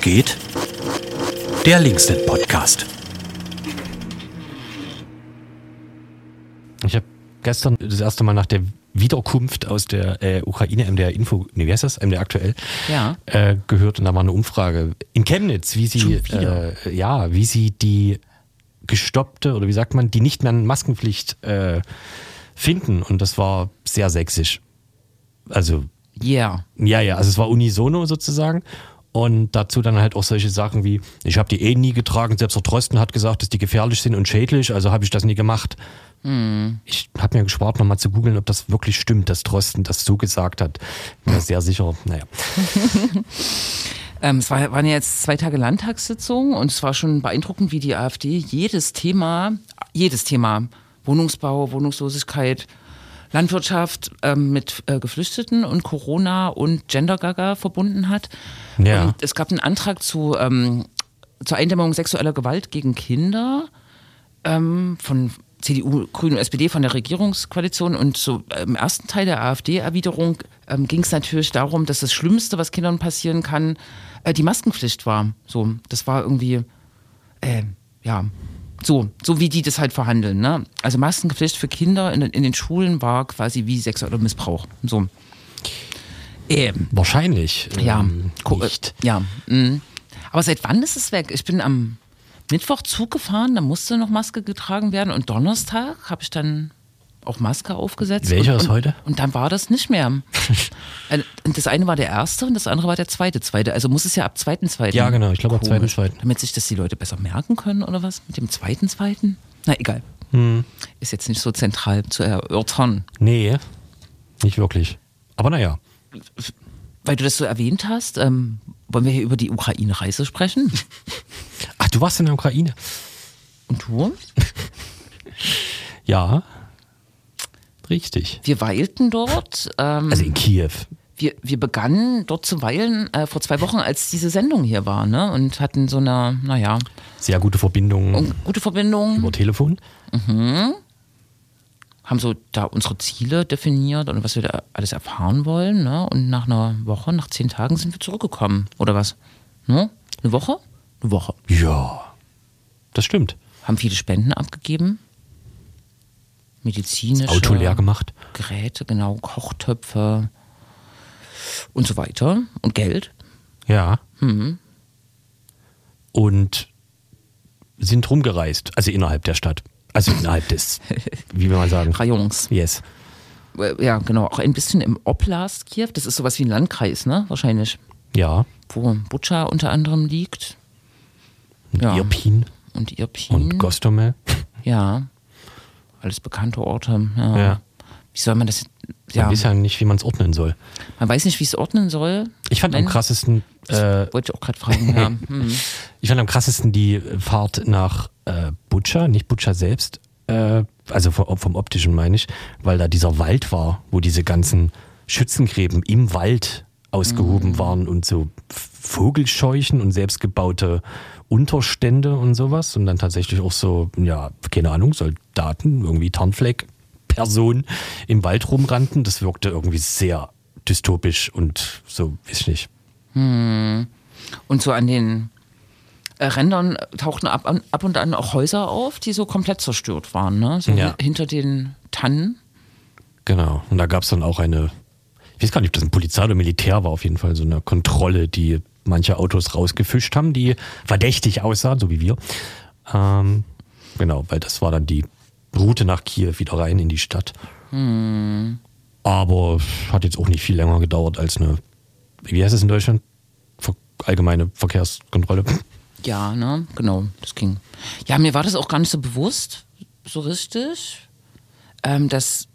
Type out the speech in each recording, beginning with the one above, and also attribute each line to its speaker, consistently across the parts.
Speaker 1: Geht? Der Linksnet Podcast.
Speaker 2: Ich habe gestern das erste Mal nach der Wiederkunft aus der äh, Ukraine, MDR Info, nee, wie heißt das? MDR aktuell,
Speaker 3: Ja.
Speaker 2: äh, gehört und da war eine Umfrage in Chemnitz, wie sie, äh, ja, wie sie die gestoppte oder wie sagt man, die nicht mehr Maskenpflicht äh, finden und das war sehr sächsisch. Also
Speaker 3: Yeah.
Speaker 2: ja, ja, also es war unisono sozusagen. Und dazu dann halt auch solche Sachen wie, ich habe die eh nie getragen, selbst der Drosten hat gesagt, dass die gefährlich sind und schädlich, also habe ich das nie gemacht. Ich habe mir gespart, nochmal zu googeln, ob das wirklich stimmt, dass Drosten das so gesagt hat. Bin mir sehr sicher, naja.
Speaker 3: Ähm, es war, waren ja jetzt zwei Tage Landtagssitzung und es war schon beeindruckend, wie die AfD jedes Thema, jedes Thema, Wohnungsbau, Wohnungslosigkeit, Landwirtschaft ähm, mit äh, Geflüchteten und Corona und Gender-Gaga verbunden hat.
Speaker 2: Ja.
Speaker 3: Und es gab einen Antrag zu, ähm, zur Eindämmung sexueller Gewalt gegen Kinder ähm, von CDU, Grünen und SPD von der Regierungskoalition. Und so im ersten Teil der AfD-Erwiderung ähm, ging es natürlich darum, dass das Schlimmste, was Kindern passieren kann, äh, die Maskenpflicht war. So, das war irgendwie, äh, ja, so, so wie die das halt verhandeln. Ne? Also Maskenpflicht für Kinder in, den- in den Schulen war quasi wie sexueller Missbrauch. So. Ähm,
Speaker 2: Wahrscheinlich.
Speaker 3: ja,
Speaker 2: ähm,
Speaker 3: ko- äh,
Speaker 2: nicht.
Speaker 3: ja. mm. Aber seit wann ist es weg? Ich bin am Mittwoch Zug gefahren, da musste noch Maske getragen werden und Donnerstag habe ich dann auch Maske aufgesetzt.
Speaker 2: Welcher ist heute?
Speaker 3: Und dann war das nicht mehr. Äh, das eine war der erste und das andere war der zweite zweite. Also muss es ja ab zweiten zweiten.
Speaker 2: Ja, genau, ich glaube ab zweiten, zweiten.
Speaker 3: Damit sich das die Leute besser merken können oder was? Mit dem zweiten zweiten? Na egal.
Speaker 2: Hm.
Speaker 3: Ist jetzt nicht so zentral zu erörtern.
Speaker 2: Nee, nicht wirklich. Aber naja.
Speaker 3: Weil du das so erwähnt hast, ähm, wollen wir hier über die Ukraine-Reise sprechen?
Speaker 2: Ach, du warst in der Ukraine?
Speaker 3: Und du?
Speaker 2: Ja. Richtig.
Speaker 3: Wir weilten dort. Ähm,
Speaker 2: Also in Kiew.
Speaker 3: wir, wir begannen dort zu weilen äh, vor zwei Wochen, als diese Sendung hier war, ne? Und hatten so eine, naja,
Speaker 2: Sehr gute Verbindung
Speaker 3: gute Verbindung.
Speaker 2: über Telefon.
Speaker 3: Haben so da unsere Ziele definiert und was wir da alles erfahren wollen, ne? Und nach einer Woche, nach zehn Tagen sind wir zurückgekommen. Oder was? Ne? Eine Woche? Eine Woche.
Speaker 2: Ja. Das stimmt.
Speaker 3: Haben viele Spenden abgegeben. Medizinische.
Speaker 2: Auto leer gemacht.
Speaker 3: Geräte, genau, Kochtöpfe und so weiter. Und Geld.
Speaker 2: Ja.
Speaker 3: Mhm.
Speaker 2: Und sind rumgereist, also innerhalb der Stadt. Also innerhalb des, wie will man sagen?
Speaker 3: Rayons.
Speaker 2: Yes.
Speaker 3: Äh, Ja, genau. Auch ein bisschen im Oblast Kiew. Das ist sowas wie ein Landkreis, ne? Wahrscheinlich.
Speaker 2: Ja.
Speaker 3: Wo Butscha unter anderem liegt.
Speaker 2: Und
Speaker 3: Ja.
Speaker 2: Irpin
Speaker 3: Und Irpin.
Speaker 2: und Gostomel.
Speaker 3: Ja. Alles bekannte Orte. Ja.
Speaker 2: Ja.
Speaker 3: Wie soll man das?
Speaker 2: Man
Speaker 3: Ja.
Speaker 2: weiß ja nicht, wie man es ordnen soll.
Speaker 3: Man weiß nicht, wie es ordnen soll.
Speaker 2: Ich fand am
Speaker 3: Nein.
Speaker 2: krassesten, äh,
Speaker 3: Wollte ich auch gerade fragen. ja. Hm.
Speaker 2: ich fand am krassesten die Fahrt nach äh, Butscha, nicht Butscha selbst, äh, also vom, vom optischen meine ich, weil da dieser Wald war, wo diese ganzen Schützengräben im Wald ausgehoben waren und so Vogelscheuchen und selbstgebaute Unterstände und sowas und dann tatsächlich auch so, ja, keine Ahnung, Soldaten, irgendwie Tarnfleck, Personen im Wald rumrannten. Das wirkte irgendwie sehr dystopisch und so, weiß ich nicht.
Speaker 3: Und so an den äh, Rändern tauchten ab, ab und an auch Häuser auf, die so komplett zerstört waren. Ne? So
Speaker 2: Ja.
Speaker 3: hinter den Tannen.
Speaker 2: Genau. Und da gab es dann auch eine, ich weiß gar nicht, ob das ein Polizei oder Militär war, auf jeden Fall so eine Kontrolle, die manche Autos rausgefischt haben, die verdächtig aussahen, so wie wir. Ähm, genau, weil das war dann die Route nach Kiew wieder rein in die Stadt. Aber hat jetzt auch nicht viel länger gedauert als eine, wie heißt es in Deutschland? Ver allgemeine Verkehrskontrolle.
Speaker 3: Ja, ne, genau, das ging. Ja, mir war das auch gar nicht so bewusst, so richtig, ähm, dass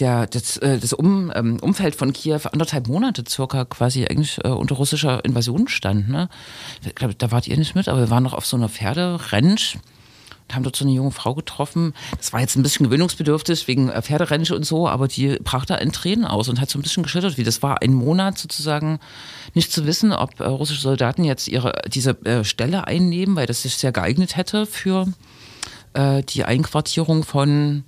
Speaker 3: der, das, äh, das um, ähm, Umfeld von Kiew anderthalb Monate circa quasi eigentlich äh, unter russischer Invasion stand. Ne? Ich glaube, da wart ihr nicht mit, aber wir waren noch auf so einer Pferderanch und haben dort so eine junge Frau getroffen. Das war jetzt ein bisschen gewöhnungsbedürftig wegen äh, Pferderanch und so, aber die brach da in Tränen aus und hat so ein bisschen geschüttert, wie das war, ein Monat sozusagen nicht zu wissen, ob russische Soldaten jetzt ihre diese äh, Stelle einnehmen, weil das sich sehr geeignet hätte für äh, die Einquartierung von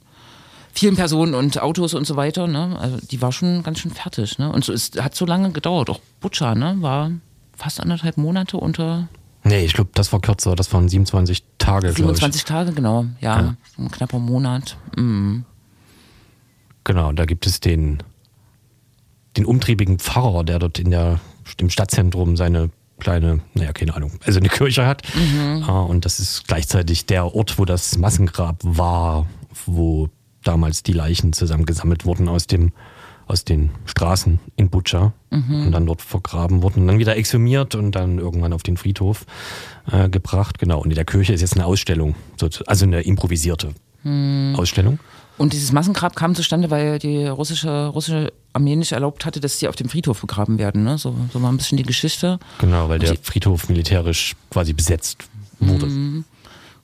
Speaker 3: vielen Personen und Autos und so weiter. Ne? Also die war schon ganz schön fertig. Ne? Und so ist, hat so lange gedauert. Auch Butscha ne? war fast anderthalb Monate unter
Speaker 2: Nee, ich glaube, das war kürzer. Das waren 27 Tage, glaube ich.
Speaker 3: 27 Tage, genau. Ja,
Speaker 2: Ja.
Speaker 3: ein knapper Monat. Mhm.
Speaker 2: Genau, da gibt es den, den umtriebigen Pfarrer, der dort in der, im Stadtzentrum seine kleine, naja, keine Ahnung, also eine Kirche hat. Ah, Und das ist gleichzeitig der Ort, wo das Massengrab war, wo damals die Leichen zusammengesammelt wurden aus dem aus den Straßen in Butscha und dann dort vergraben wurden und dann wieder exhumiert und dann irgendwann auf den Friedhof äh, gebracht. Genau. Und in der Kirche ist jetzt eine Ausstellung, also eine improvisierte Ausstellung.
Speaker 3: Und dieses Massengrab kam zustande, weil die russische, russische Armee nicht erlaubt hatte, dass sie auf dem Friedhof begraben werden. Ne? So, so war ein bisschen die Geschichte.
Speaker 2: Genau, weil der Friedhof militärisch quasi besetzt wurde.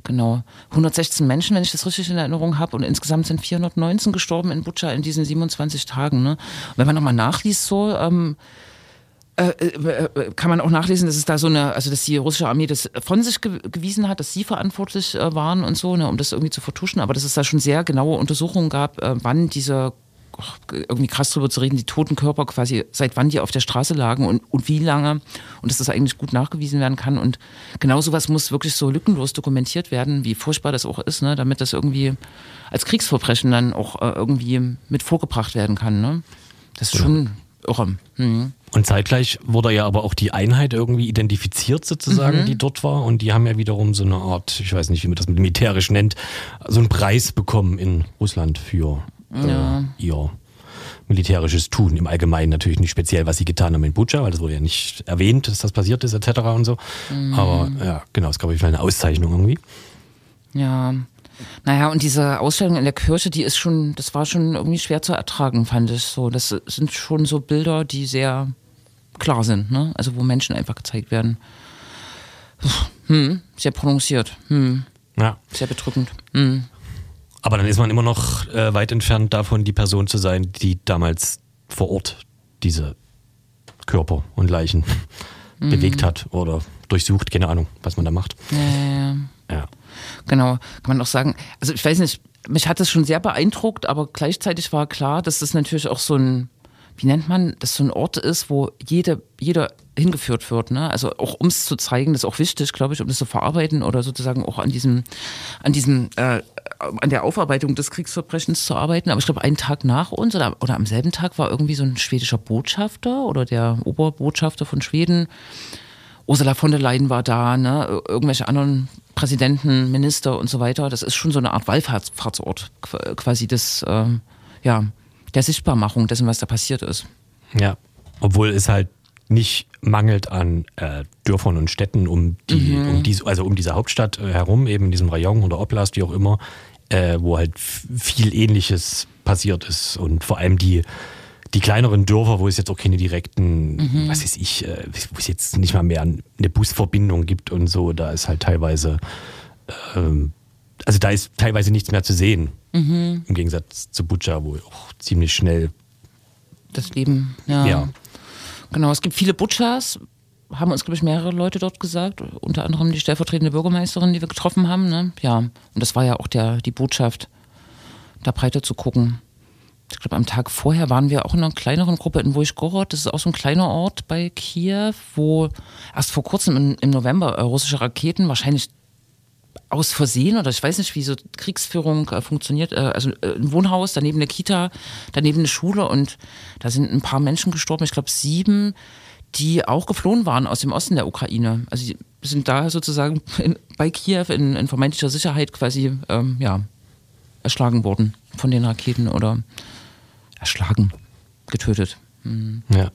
Speaker 3: Genau. 116 Menschen, wenn ich das richtig in Erinnerung habe. Und insgesamt sind 419 gestorben in Butscha in diesen 27 Tagen. Ne? Wenn man nochmal nachliest, so, ähm, äh, äh, äh, kann man auch nachlesen, dass es da so eine, also dass die russische Armee das von sich ge gewiesen hat, dass sie verantwortlich waren und so, ne, um das irgendwie zu vertuschen, aber dass es da schon sehr genaue Untersuchungen gab, wann diese irgendwie krass drüber zu reden, die toten Körper quasi, seit wann die auf der Straße lagen und, und wie lange und dass das eigentlich gut nachgewiesen werden kann. Und genau sowas muss wirklich so lückenlos dokumentiert werden, wie furchtbar das auch ist, ne, damit das irgendwie als Kriegsverbrechen dann auch äh, irgendwie mit vorgebracht werden kann. Ne? Das ist schon irre. Mhm.
Speaker 2: Und zeitgleich wurde ja aber auch die Einheit irgendwie identifiziert sozusagen,
Speaker 3: Mhm.
Speaker 2: die dort war. Und die haben ja wiederum so eine Art, ich weiß nicht, wie man das militärisch nennt, so einen Preis bekommen in Russland für äh, ihr militärisches Tun. Im Allgemeinen natürlich nicht speziell, was sie getan haben in Butscha, weil das wurde ja nicht erwähnt, dass das passiert ist etc. und so.
Speaker 3: Mhm.
Speaker 2: Aber ja, genau, es gab auf jeden Fall eine Auszeichnung irgendwie.
Speaker 3: Ja. Naja, und diese Ausstellung in der Kirche, die ist schon, das war schon irgendwie schwer zu ertragen, fand ich so. Das sind schon so Bilder, die sehr klar sind, ne? Also wo Menschen einfach gezeigt werden. Hm, sehr prononciert, hm,
Speaker 2: Ja.
Speaker 3: sehr bedrückend. Hm.
Speaker 2: Aber dann ist man immer noch äh, weit entfernt davon, die Person zu sein, die damals vor Ort diese Körper und Leichen
Speaker 3: Mhm.
Speaker 2: bewegt hat oder durchsucht, keine Ahnung, was man da macht.
Speaker 3: Ja, ja, ja.
Speaker 2: Ja.
Speaker 3: Genau, kann man auch sagen. Also ich weiß nicht, mich hat das schon sehr beeindruckt, aber gleichzeitig war klar, dass das natürlich auch so ein, wie nennt man, das so ein Ort ist, wo jede, jeder hingeführt wird. Ne? Also auch um es zu zeigen, das ist auch wichtig, glaube ich, um das zu verarbeiten oder sozusagen auch an diesem, an diesem, äh, an der Aufarbeitung des Kriegsverbrechens zu arbeiten. Aber ich glaube, einen Tag nach uns oder, oder am selben Tag war irgendwie so ein schwedischer Botschafter oder der Oberbotschafter von Schweden. Ursula von der Leyen war da, ne? irgendwelche anderen Präsidenten, Minister und so weiter. Das ist schon so eine Art Wallfahrtsort, qu- quasi des, ähm, ja, der Sichtbarmachung dessen, was da passiert ist.
Speaker 2: ja. Obwohl es halt nicht mangelt an äh, Dörfern und Städten um die,
Speaker 3: Mhm.
Speaker 2: um diese, also um diese Hauptstadt äh, herum, eben in diesem Rayon oder Oblast, wie auch immer, äh, wo halt viel Ähnliches passiert ist und vor allem die die kleineren Dörfer, wo es jetzt auch keine direkten,
Speaker 3: Mhm.
Speaker 2: was weiß ich, äh, wo es jetzt nicht mal mehr eine Busverbindung gibt und so, da ist halt teilweise, ähm, also da ist teilweise nichts mehr zu sehen.
Speaker 3: Mhm.
Speaker 2: Im Gegensatz zu Butscha, wo auch ziemlich schnell,
Speaker 3: Das Leben, ja.
Speaker 2: ja,
Speaker 3: Genau, es gibt viele Butchers, haben uns, glaube ich, mehrere Leute dort gesagt, unter anderem die stellvertretende Bürgermeisterin, die wir getroffen haben. Ne? Ja, und das war ja auch der, die Botschaft, da breiter zu gucken. Ich glaube, am Tag vorher waren wir auch in einer kleineren Gruppe in Wojgorod. Das ist auch so ein kleiner Ort bei Kiew, wo erst vor kurzem im, im November russische Raketen wahrscheinlich aus Versehen oder ich weiß nicht, wie so Kriegsführung äh, funktioniert. Äh, also äh, ein Wohnhaus, daneben eine Kita, daneben eine Schule und da sind ein paar Menschen gestorben, ich glaube sieben, die auch geflohen waren aus dem Osten der Ukraine. Also die sind da sozusagen in, bei Kiew in, in vermeintlicher Sicherheit quasi ähm, ja, erschlagen worden von den Raketen oder erschlagen, getötet.
Speaker 2: ja.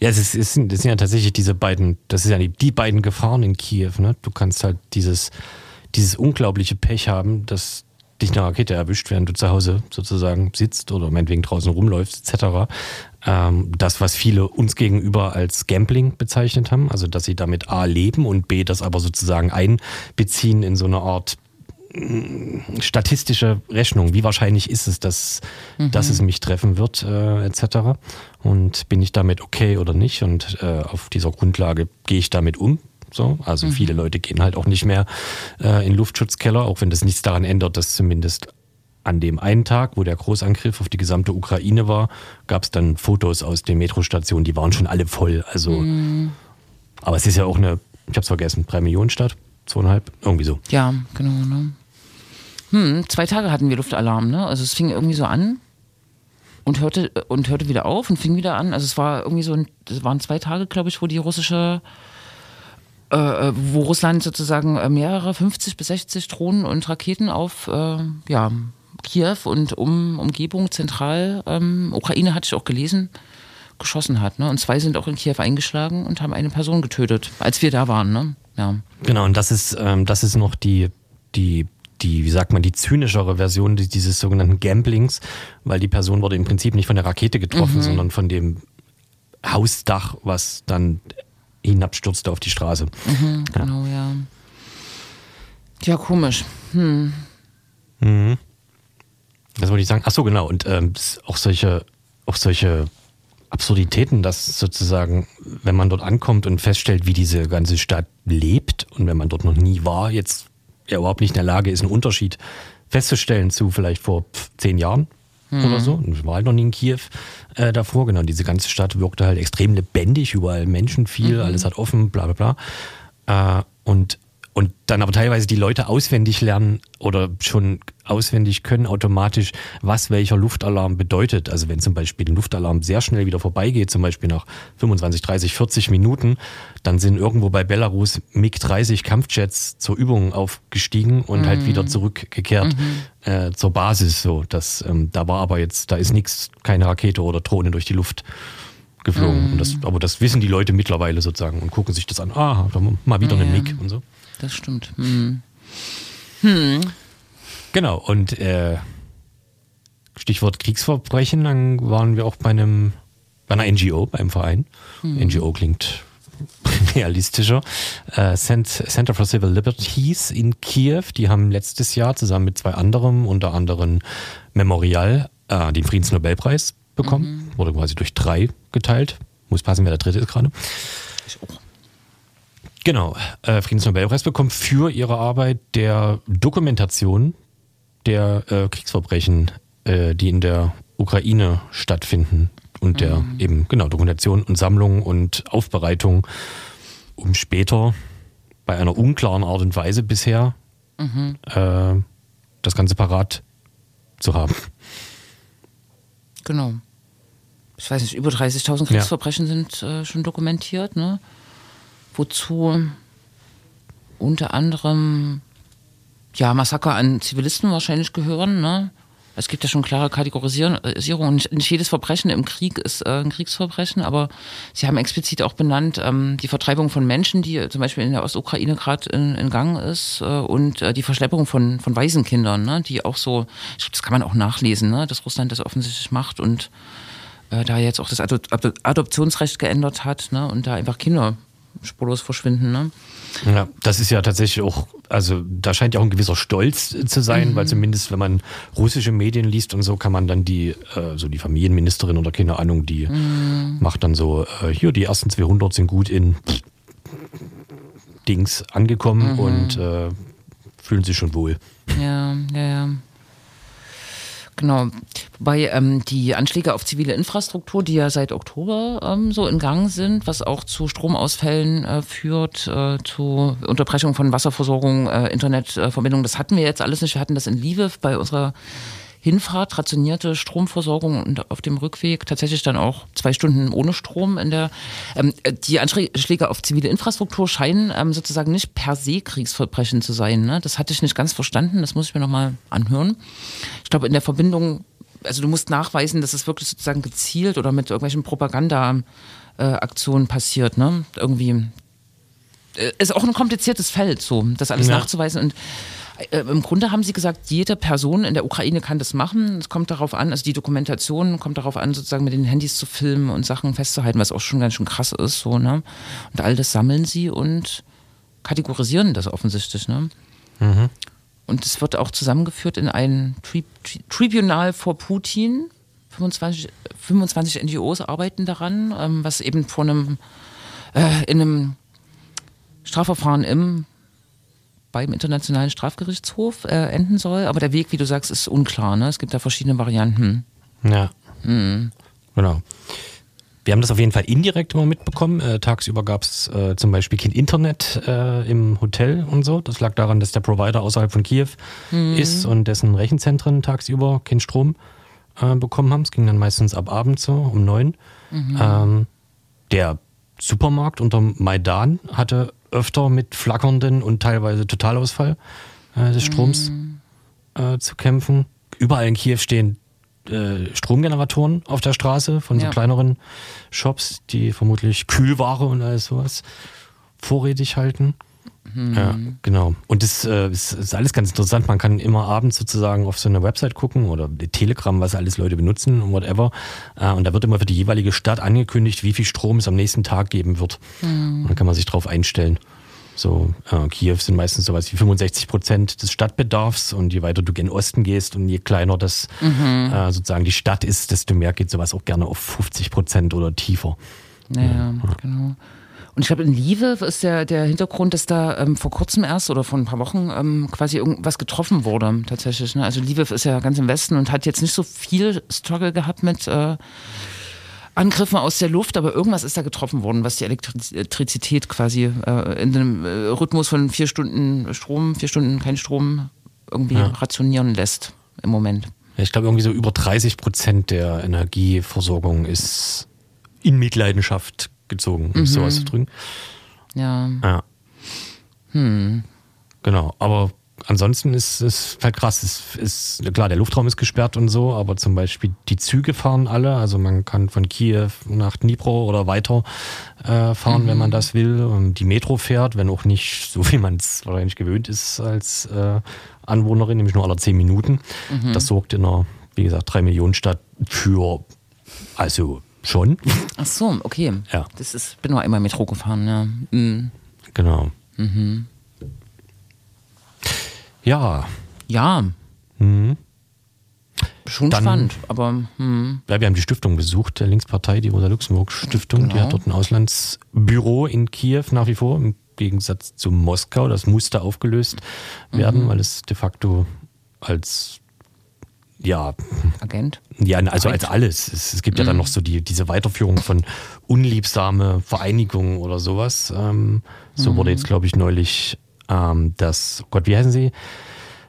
Speaker 2: Ja, es, ist, es, sind, es sind ja tatsächlich diese beiden, das ist ja die, die beiden Gefahren in Kiew. Ne? Du kannst halt dieses, dieses unglaubliche Pech haben, dass dich eine Rakete erwischt, während du zu Hause sozusagen sitzt oder meinetwegen draußen rumläufst, etc. Ähm, das, was viele uns gegenüber als Gambling bezeichnet haben, also dass sie damit A leben und B das aber sozusagen einbeziehen in so eine Art mh, statistische Rechnung. Wie wahrscheinlich ist es, dass, dass es mich treffen wird, äh, etc. Und bin ich damit okay oder nicht? Und äh, auf dieser Grundlage gehe ich damit um. So, also viele Leute gehen halt auch nicht mehr äh, in Luftschutzkeller, auch wenn das nichts daran ändert, dass zumindest an dem einen Tag, wo der Großangriff auf die gesamte Ukraine war, gab es dann Fotos aus den Metrostationen, die waren schon alle voll. Also Aber es ist ja auch eine, ich habe es vergessen, drei Millionen Stadt, zweieinhalb, irgendwie so.
Speaker 3: Ja, genau. Ne? Hm, zwei Tage hatten wir Luftalarm, ne? Also es fing irgendwie so an und hörte und hörte wieder auf und fing wieder an. Also es war irgendwie so, ein, es waren zwei Tage, glaube ich, wo die russische, äh, äh wo Russland sozusagen äh, mehrere 50 bis 60 Drohnen und Raketen auf, äh, ja, Kiew und um Umgebung zentral, ähm, Ukraine hatte ich auch gelesen, geschossen hat. Ne? Und zwei sind auch in Kiew eingeschlagen und haben eine Person getötet, als wir da waren. Ne? Ja.
Speaker 2: Genau, und das ist, ähm, das ist noch die, die die, wie sagt man, die zynischere Version dieses sogenannten Gamblings, weil die Person wurde im Prinzip nicht von der Rakete getroffen, mhm. sondern von dem Hausdach, was dann hinabstürzte auf die Straße.
Speaker 3: Mhm, genau, ja. ja. Ja, komisch. Hm.
Speaker 2: Mhm. Das wollte ich sagen. Ach so, genau. Und ähm, auch solche, auch solche Absurditäten, dass sozusagen, wenn man dort ankommt und feststellt, wie diese ganze Stadt lebt und wenn man dort noch nie war, jetzt ja überhaupt nicht in der Lage ist, einen Unterschied festzustellen zu vielleicht vor zehn Jahren mhm. oder so. Ich war halt noch nie in Kiew äh, davor. Genau, diese ganze Stadt wirkte halt extrem lebendig, überall Menschen viel, mhm. alles hat offen, bla bla bla. Äh, und und dann aber teilweise die Leute auswendig lernen oder schon auswendig können automatisch, was welcher Luftalarm bedeutet. Also wenn zum Beispiel ein Luftalarm sehr schnell wieder vorbeigeht, zum Beispiel nach 25, 30, 40 Minuten, dann sind irgendwo bei Belarus MiG-30 Kampfjets zur Übung aufgestiegen und mhm. halt wieder zurückgekehrt mhm. äh, zur Basis. So, das, ähm, da war aber jetzt, da ist nichts, keine Rakete oder Drohne durch die Luft geflogen. Mhm. Das, aber das wissen die Leute mittlerweile sozusagen und gucken sich das an. Ah, mal wieder ja, eine MiG und so
Speaker 3: das stimmt. Hm.
Speaker 2: Hm. Genau, und äh, Stichwort Kriegsverbrechen, dann waren wir auch bei einem bei einer NGO, beim Verein. Hm. NGO klingt realistischer. Äh, Center for Civil Liberties in Kiew, die haben letztes Jahr zusammen mit zwei anderen, unter anderem Memorial, äh, den Friedensnobelpreis bekommen. Mhm. Wurde quasi durch drei geteilt. Muss passen, wer der dritte ist gerade. Ich auch. Genau, äh, Friedensnobelpreis bekommen für ihre Arbeit der Dokumentation der äh, Kriegsverbrechen, äh, die in der Ukraine stattfinden und der mhm. eben genau Dokumentation und Sammlung und Aufbereitung, um später bei einer unklaren Art und Weise bisher mhm. äh, das Ganze parat zu haben.
Speaker 3: Genau. Ich weiß nicht, über 30.000 Kriegsverbrechen ja. sind äh, schon dokumentiert, ne? Wozu unter anderem ja, Massaker an Zivilisten wahrscheinlich gehören. Ne? Es gibt ja schon klare Kategorisierung. Nicht, jedes Verbrechen im Krieg ist äh, ein Kriegsverbrechen, aber sie haben explizit auch benannt ähm, die Vertreibung von Menschen, die zum Beispiel in der Ostukraine gerade in, in, Gang ist, äh, und äh, die Verschleppung von, von Waisenkindern, ne? die auch so, ich glaube, das kann man auch nachlesen, ne? dass Russland das offensichtlich macht und äh, da jetzt auch das Adoptionsrecht geändert hat ne? und da einfach Kinder spurlos verschwinden. Ne?
Speaker 2: Ja, das ist ja tatsächlich auch, also da scheint ja auch ein gewisser Stolz zu sein, mhm. weil zumindest wenn man russische Medien liest und so, kann man dann die, äh, so die Familienministerin oder keine Ahnung, die mhm. macht dann so, äh, hier die ersten 200 sind gut in Dings angekommen mhm. und äh, fühlen sich schon wohl.
Speaker 3: Ja, ja, ja. Genau. Wobei ähm, die Anschläge auf zivile Infrastruktur, die ja seit Oktober ähm, so in Gang sind, was auch zu Stromausfällen äh, führt, äh, zu Unterbrechung von Wasserversorgung, äh, Internetverbindung, das hatten wir jetzt alles nicht. Wir hatten das in Lviv bei unserer Hinfahrt, rationierte Stromversorgung und auf dem Rückweg tatsächlich dann auch zwei Stunden ohne Strom in der. Ähm, die Anschläge auf zivile Infrastruktur scheinen ähm, sozusagen nicht per se Kriegsverbrechen zu sein. Ne? Das hatte ich nicht ganz verstanden, das muss ich mir nochmal anhören. Ich glaube, in der Verbindung, also du musst nachweisen, dass es wirklich sozusagen gezielt oder mit irgendwelchen Propaganda-Aktionen passiert, ne? Irgendwie äh, ist auch ein kompliziertes Feld, so das alles ja. nachzuweisen. Und äh, im Grunde haben sie gesagt, jede Person in der Ukraine kann das machen. Es kommt darauf an, also die Dokumentation kommt darauf an, sozusagen mit den Handys zu filmen und Sachen festzuhalten, was auch schon ganz schön krass ist, so, ne? Und all das sammeln sie und kategorisieren das offensichtlich, ne? Mhm. Und es wird auch zusammengeführt in ein Tri Tri Tribunal vor Putin. 25, 25 NGOs arbeiten daran, ähm, was eben vor einem, äh, in einem Strafverfahren im beim Internationalen Strafgerichtshof äh, enden soll. Aber der Weg, wie du sagst, ist unklar. Ne? Es gibt da verschiedene Varianten.
Speaker 2: Ja. Mhm. Genau. wir haben das auf jeden Fall indirekt immer mitbekommen. Äh, tagsüber gab es äh, zum Beispiel kein Internet äh, im Hotel und so. Das lag daran, dass der Provider außerhalb von Kiew ist und dessen Rechenzentren tagsüber keinen Strom äh, bekommen haben. Es ging dann meistens ab Abend so um neun. Ähm, der Supermarkt unter Maidan hatte öfter mit flackernden und teilweise Totalausfall äh, des Stroms äh, zu kämpfen. Überall in Kiew stehen äh, Stromgeneratoren auf der Straße von so
Speaker 3: Ja.
Speaker 2: kleineren Shops, die vermutlich Kühlware und alles sowas vorrätig halten. Ja, genau. Und das äh, ist, ist alles ganz interessant. Man kann immer abends sozusagen auf so eine Website gucken oder Telegram, was alles Leute benutzen und whatever. Äh, und da wird immer für die jeweilige Stadt angekündigt, wie viel Strom es am nächsten Tag geben wird. Und dann kann man sich darauf einstellen. So, äh, Kiew sind meistens sowas wie 65 Prozent des Stadtbedarfs und je weiter du gen Osten gehst und je kleiner das äh, sozusagen die Stadt ist, desto mehr geht sowas auch gerne auf 50 Prozent oder tiefer.
Speaker 3: Ja, genau. Und ich glaube, in Lieve ist der, der Hintergrund, dass da ähm, vor kurzem erst oder vor ein paar Wochen ähm, quasi irgendwas getroffen wurde, tatsächlich. Ne? Also Lieve ist ja ganz im Westen und hat jetzt nicht so viel Struggle gehabt mit äh, Angriffen aus der Luft, aber irgendwas ist da getroffen worden, was die Elektriz- Elektrizität quasi äh, in einem äh, Rhythmus von vier Stunden Strom, vier Stunden kein Strom irgendwie rationieren lässt im Moment.
Speaker 2: Ja, ich glaube, irgendwie so über 30 Prozent der Energieversorgung ist in Mitleidenschaft gezogen, um es so auszudrücken.
Speaker 3: Ja.
Speaker 2: Ja. Genau, aber ansonsten ist es halt krass. Es ist, klar, der Luftraum ist gesperrt und so, aber zum Beispiel die Züge fahren alle. Also man kann von Kiew nach Dnipro oder weiter äh, fahren, wenn man das will. Und die Metro fährt, wenn auch nicht so, wie man es wahrscheinlich gewöhnt ist als äh, Anwohnerin, nämlich nur alle zehn Minuten. Das sorgt in einer, wie gesagt, drei Millionen Stadt für, also schon.
Speaker 3: Ach so, okay.
Speaker 2: Ja.
Speaker 3: Das ist, bin nur einmal Metro gefahren, ja. Mhm.
Speaker 2: Genau. Ja,
Speaker 3: Ja.
Speaker 2: Mhm.
Speaker 3: Schon
Speaker 2: Dann-
Speaker 3: spannend, aber hm.
Speaker 2: Ja, wir haben die Stiftung besucht, der Linkspartei, die Rosa-Luxemburg-Stiftung. Die
Speaker 3: Genau.
Speaker 2: hat dort ein Auslandsbüro in Kiew nach wie vor, im Gegensatz zu Moskau. Das musste aufgelöst werden, weil es de facto als, ja,
Speaker 3: Agent.
Speaker 2: ja also als alles. Es, es gibt ja dann noch so die, diese Weiterführung von unliebsame Vereinigungen oder sowas. Ähm, so wurde jetzt, glaube ich, neulich ähm, das, oh Gott, wie heißen sie?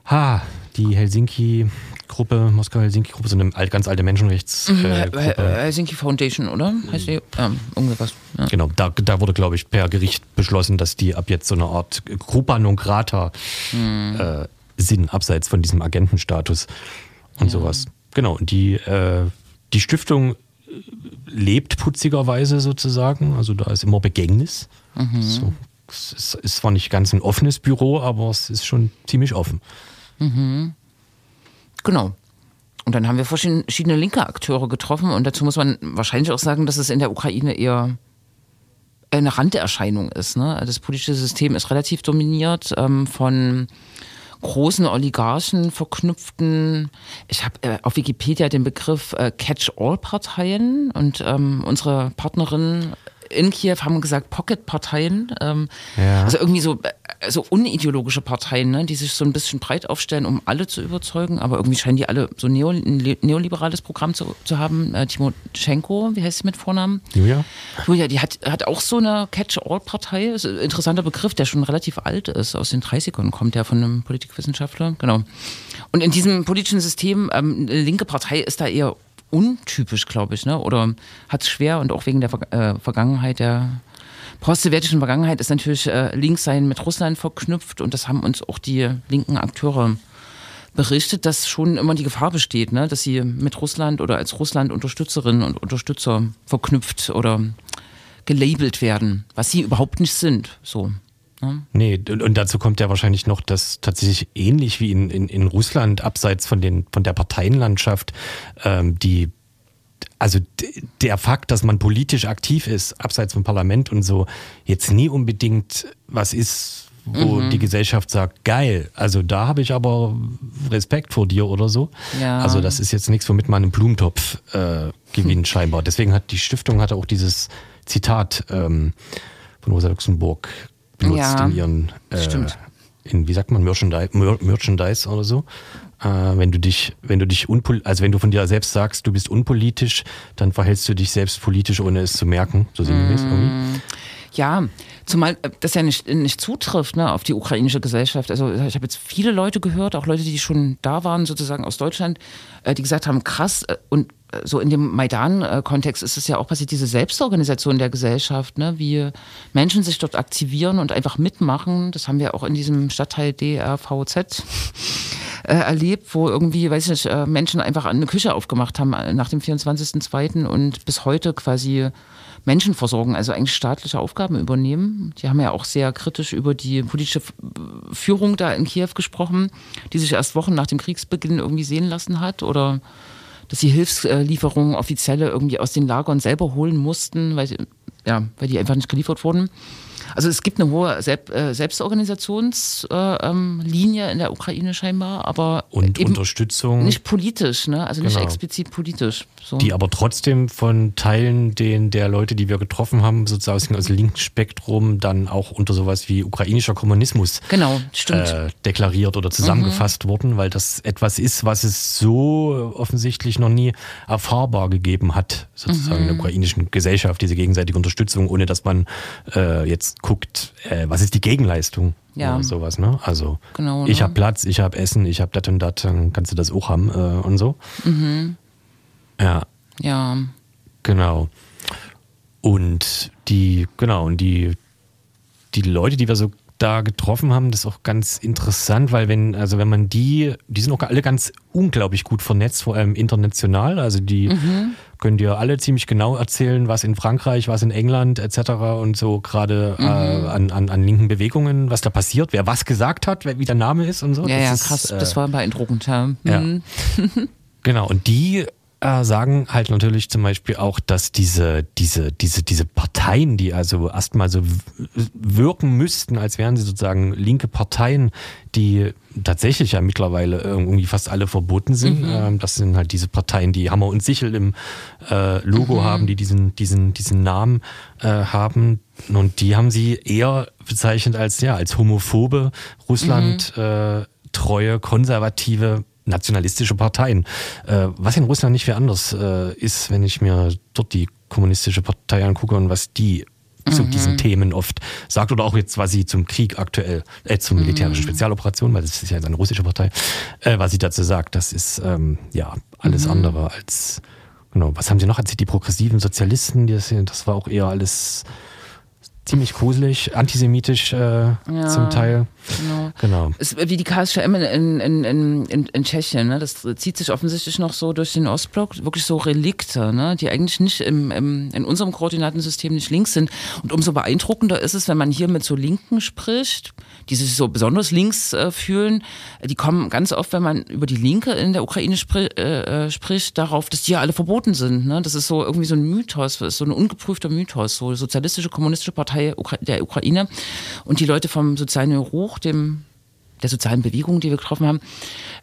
Speaker 2: Ha, die Helsinki-Gruppe, Moskau-Helsinki-Gruppe, so eine alt, ganz alte Menschenrechtsgruppe. Äh,
Speaker 3: Hel-
Speaker 2: Gruppe.
Speaker 3: Helsinki Foundation, oder? Heißt die? Ähm, irgendwas. Ja.
Speaker 2: Genau, da, da wurde, glaube ich, per Gericht beschlossen, dass die ab jetzt so eine Art Gruppa non grata äh, sind, abseits von diesem Agentenstatus und sowas. Genau, und die, äh, die Stiftung äh, lebt putzigerweise sozusagen, also da ist immer Begängnis. So, es ist, ist zwar nicht ganz ein offenes Büro, aber es ist schon ziemlich offen.
Speaker 3: Genau. Und dann haben wir verschiedene, verschiedene linke Akteure getroffen und dazu muss man wahrscheinlich auch sagen, dass es in der Ukraine eher eine Randerscheinung ist. Ne? Das politische System ist relativ dominiert ähm, von großen Oligarchen verknüpften, ich habe äh, auf Wikipedia den Begriff äh, Catch-all-Parteien und ähm, unsere Partnerinnen in Kiew haben gesagt Pocket-Parteien, ähm,
Speaker 2: Ja.
Speaker 3: also irgendwie so, äh, so unideologische Parteien, ne, die sich so ein bisschen breit aufstellen, um alle zu überzeugen, aber irgendwie scheinen die alle so neo, ein le- neoliberales Programm zu, zu haben. Äh, Timoschenko, wie heißt sie mit Vornamen?
Speaker 2: Julia?
Speaker 3: Julia, die hat, hat auch so eine Catch-all-Partei. Ist ein interessanter Begriff, der schon relativ alt ist. Aus den 30ern kommt der von einem Politikwissenschaftler. Genau. Und in diesem politischen System, ähm, eine linke Partei ist da eher untypisch, glaube ich, ne? oder hat es schwer und auch wegen der Ver äh, Vergangenheit der post-sowjetischen Vergangenheit ist natürlich äh, Linkssein mit Russland verknüpft und das haben uns auch die linken Akteure berichtet, dass schon immer die Gefahr besteht, ne, dass sie mit Russland oder als Russland-Unterstützerinnen und Unterstützer verknüpft oder gelabelt werden, was sie überhaupt nicht sind. So. Ne?
Speaker 2: Nee, und, und dazu kommt ja wahrscheinlich noch, dass tatsächlich ähnlich wie in, in, in Russland, abseits von, den, von der Parteienlandschaft, ähm, die, also der Fakt, dass man politisch aktiv ist, abseits vom Parlament und so, jetzt nie unbedingt was ist, wo die Gesellschaft sagt, geil, also da habe ich aber Respekt vor dir oder so.
Speaker 3: Ja.
Speaker 2: Also das ist jetzt nichts, womit man einen Blumentopf äh, gewinnt scheinbar. Deswegen hat die Stiftung hatte auch dieses Zitat ähm, von Rosa Luxemburg benutzt
Speaker 3: Ja,
Speaker 2: in ihren, äh,
Speaker 3: stimmt.
Speaker 2: in, wie sagt man, Merchandise, Mer Merchandise oder so. Äh, wenn du dich, wenn du dich unpol also wenn du von dir selbst sagst, du bist unpolitisch, dann verhältst du dich selbst politisch, ohne es zu merken. So sinngemäß
Speaker 3: Mm.
Speaker 2: irgendwie.
Speaker 3: Ja, zumal äh, das ja nicht, nicht zutrifft ne, auf die ukrainische Gesellschaft. Also ich habe jetzt viele Leute gehört, auch Leute, die schon da waren, sozusagen aus Deutschland, äh, die gesagt haben, krass, äh, und äh, so in dem Maidan-Kontext ist es ja auch passiert, diese Selbstorganisation der Gesellschaft, ne, wie Menschen sich dort aktivieren und einfach mitmachen. Das haben wir auch in diesem Stadtteil DRVZ äh, erlebt, wo irgendwie, weiß ich nicht, äh, Menschen einfach eine Küche aufgemacht haben äh, nach dem 24.02. und bis heute quasi Menschen versorgen, also eigentlich staatliche Aufgaben übernehmen. Die haben ja auch sehr kritisch über die politische Führung da in Kiew gesprochen, die sich erst Wochen nach dem Kriegsbeginn irgendwie sehen lassen hat oder dass sie Hilfslieferungen offizielle irgendwie aus den Lagern selber holen mussten, weil, ja, weil die einfach nicht geliefert wurden. Also es gibt eine hohe äh, Selbstorganisationslinie äh, ähm, in der Ukraine scheinbar, aber
Speaker 2: Und Unterstützung,
Speaker 3: nicht politisch, ne? also nicht
Speaker 2: Genau.
Speaker 3: explizit politisch. So.
Speaker 2: die aber trotzdem von Teilen den, der Leute, die wir getroffen haben, sozusagen aus dem linken Spektrum, dann auch unter sowas wie ukrainischer Kommunismus
Speaker 3: genau. Mhm.
Speaker 2: äh, deklariert oder zusammengefasst wurden, weil das etwas ist, was es so offensichtlich noch nie erfahrbar gegeben hat, sozusagen
Speaker 3: Mhm.
Speaker 2: in der ukrainischen Gesellschaft, diese gegenseitige Unterstützung, ohne dass man äh, jetzt guckt, äh, was ist die Gegenleistung
Speaker 3: Ja.
Speaker 2: oder sowas. Ne? Also
Speaker 3: Genau,
Speaker 2: ich
Speaker 3: ne?
Speaker 2: habe Platz, ich habe Essen, ich habe das und das, dann kannst du das auch haben äh, und so.
Speaker 3: Mhm.
Speaker 2: Ja,
Speaker 3: ja.
Speaker 2: Genau. Und die, genau, und die, die Leute, die wir so da getroffen haben, das ist auch ganz interessant, weil wenn, also wenn man die, die sind auch alle ganz unglaublich gut vernetzt, vor allem international. Also die können dir alle ziemlich genau erzählen, was in Frankreich, was in England etc. und so gerade äh, an, an, an linken Bewegungen, was da passiert, wer was gesagt hat, wer, wie der Name ist und so.
Speaker 3: Ja,
Speaker 2: Das
Speaker 3: ja,
Speaker 2: ist,
Speaker 3: krass.
Speaker 2: äh,
Speaker 3: das war beeindruckend. Ja.
Speaker 2: ja.
Speaker 3: Mhm.
Speaker 2: Genau, und die äh, sagen halt natürlich zum Beispiel auch, dass diese, diese, diese, diese Parteien, die also erstmal so wirken müssten, als wären sie sozusagen linke Parteien, die tatsächlich ja mittlerweile irgendwie fast alle verboten sind. Ähm, das sind halt diese Parteien, die Hammer und Sichel im äh, Logo haben, die diesen, diesen, diesen Namen äh, haben. Und die haben sie eher bezeichnet als, ja, als homophobe, Russland äh, treue, konservative nationalistische Parteien. Äh, was in Russland nicht viel anders äh, ist, wenn ich mir dort die kommunistische Partei angucke und was die zu diesen Themen oft sagt oder auch jetzt, was sie zum Krieg aktuell, äh, zur militärischen Spezialoperation, weil das ist ja jetzt eine russische Partei, äh, was sie dazu sagt, das ist ähm, ja alles andere als genau. Was haben sie noch? Als die progressiven Sozialisten, die das, das war auch eher alles ziemlich gruselig, antisemitisch äh, zum Teil.
Speaker 3: Genau.
Speaker 2: Genau.
Speaker 3: Es wie die KSCM in, in, in, in, in Tschechien, ne? das zieht sich offensichtlich noch so durch den Ostblock, wirklich so Relikte, ne? die eigentlich nicht im, im, in unserem Koordinatensystem nicht links sind. Und umso beeindruckender ist es, wenn man hier mit so Linken spricht, die sich so besonders links äh, fühlen, die kommen ganz oft, wenn man über die Linke in der Ukraine spri äh, äh, spricht, darauf, dass die ja alle verboten sind. Ne? Das ist so irgendwie so ein Mythos, so ein ungeprüfter Mythos, so sozialistische, kommunistische Partei der Ukraine und die Leute vom sozialen Ruch, dem der sozialen Bewegung, die wir getroffen haben,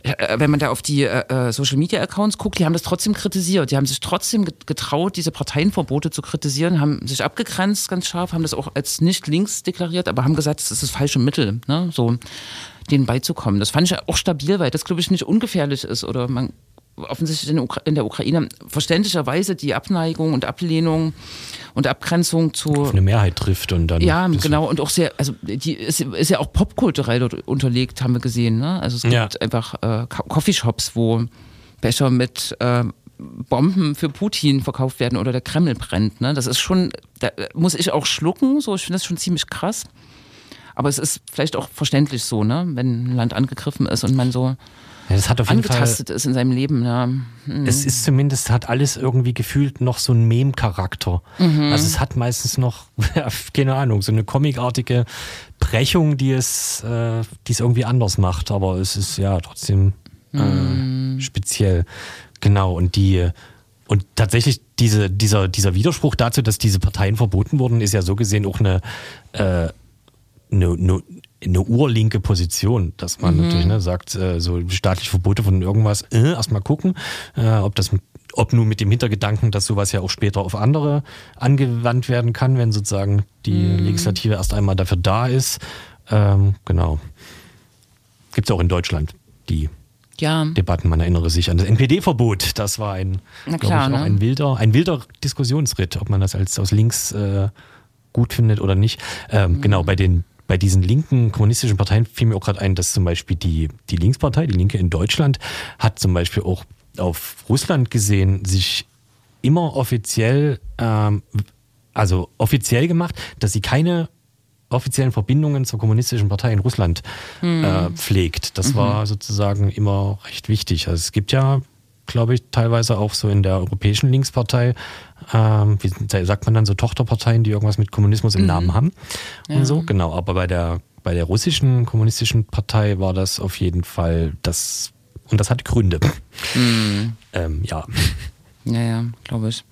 Speaker 3: äh, wenn man da auf die äh, Social Media Accounts guckt, die haben das trotzdem kritisiert. Die haben sich trotzdem getraut, diese Parteienverbote zu kritisieren, haben sich abgegrenzt ganz scharf, haben das auch als nicht links deklariert, aber haben gesagt, das ist das falsche Mittel, ne? so denen beizukommen. Das fand ich auch stabil, weil das, glaube ich, nicht ungefährlich ist oder man offensichtlich in der, Ukra in der Ukraine verständlicherweise die Abneigung und Ablehnung und Abgrenzung zu
Speaker 2: Auf eine Mehrheit trifft und dann.
Speaker 3: ja, genau. Und auch sehr, also die ist, ist ja auch popkulturell dort unterlegt, haben wir gesehen. Ne? Also es gibt
Speaker 2: Ja.
Speaker 3: einfach äh, Co- Coffeeshops, wo Becher mit äh, Bomben für Putin verkauft werden oder der Kreml brennt. Ne? Das ist schon, da muss ich auch schlucken, so ich finde das schon ziemlich krass. Aber es ist vielleicht auch verständlich so, ne? wenn ein Land angegriffen ist und man so
Speaker 2: Ja, das hat auf jeden Fall.
Speaker 3: angetastet ist in seinem Leben. Ja. Hm.
Speaker 2: Es ist zumindest, hat alles irgendwie gefühlt noch so einen Mem-Charakter.
Speaker 3: Mhm.
Speaker 2: Also es hat meistens noch, keine Ahnung, so eine comicartige Brechung, die es, äh, die es irgendwie anders macht. Aber es ist ja trotzdem
Speaker 3: Mhm.
Speaker 2: äh, speziell. Genau. Und die, und tatsächlich diese, dieser, dieser Widerspruch dazu, dass diese Parteien verboten wurden, ist ja so gesehen auch eine, äh, eine, eine, eine urlinke Position, dass man natürlich ne, sagt, äh, so staatliche Verbote von irgendwas, äh, erstmal gucken, äh, ob das ob nun mit dem Hintergedanken, dass sowas ja auch später auf andere angewandt werden kann, wenn sozusagen die Legislative erst einmal dafür da ist. Ähm, genau. Gibt es auch in Deutschland, die
Speaker 3: Ja.
Speaker 2: Debatten. Man erinnere sich an das NPD-Verbot. Das war ein,
Speaker 3: klar,
Speaker 2: ich,
Speaker 3: ne?
Speaker 2: ein wilder, ein wilder Diskussionsritt, ob man das als aus links äh, gut findet oder nicht. Ähm,
Speaker 3: Mhm.
Speaker 2: Genau, bei den bei diesen linken kommunistischen Parteien fiel mir auch gerade ein, dass zum Beispiel die, die Linkspartei, die Linke in Deutschland, hat zum Beispiel auch auf Russland gesehen, sich immer offiziell, ähm, also offiziell gemacht, dass sie keine offiziellen Verbindungen zur kommunistischen Partei in Russland äh, pflegt. Das war sozusagen immer recht wichtig. Also es gibt ja, glaube ich, teilweise auch so in der europäischen Linkspartei, ähm, wie sagt man dann so Tochterparteien, die irgendwas mit Kommunismus im Namen haben und so. Genau, aber bei der bei der russischen kommunistischen Partei war das auf jeden Fall das und das hat Gründe. Ähm, ja.
Speaker 3: Ja, ja, glaube ich.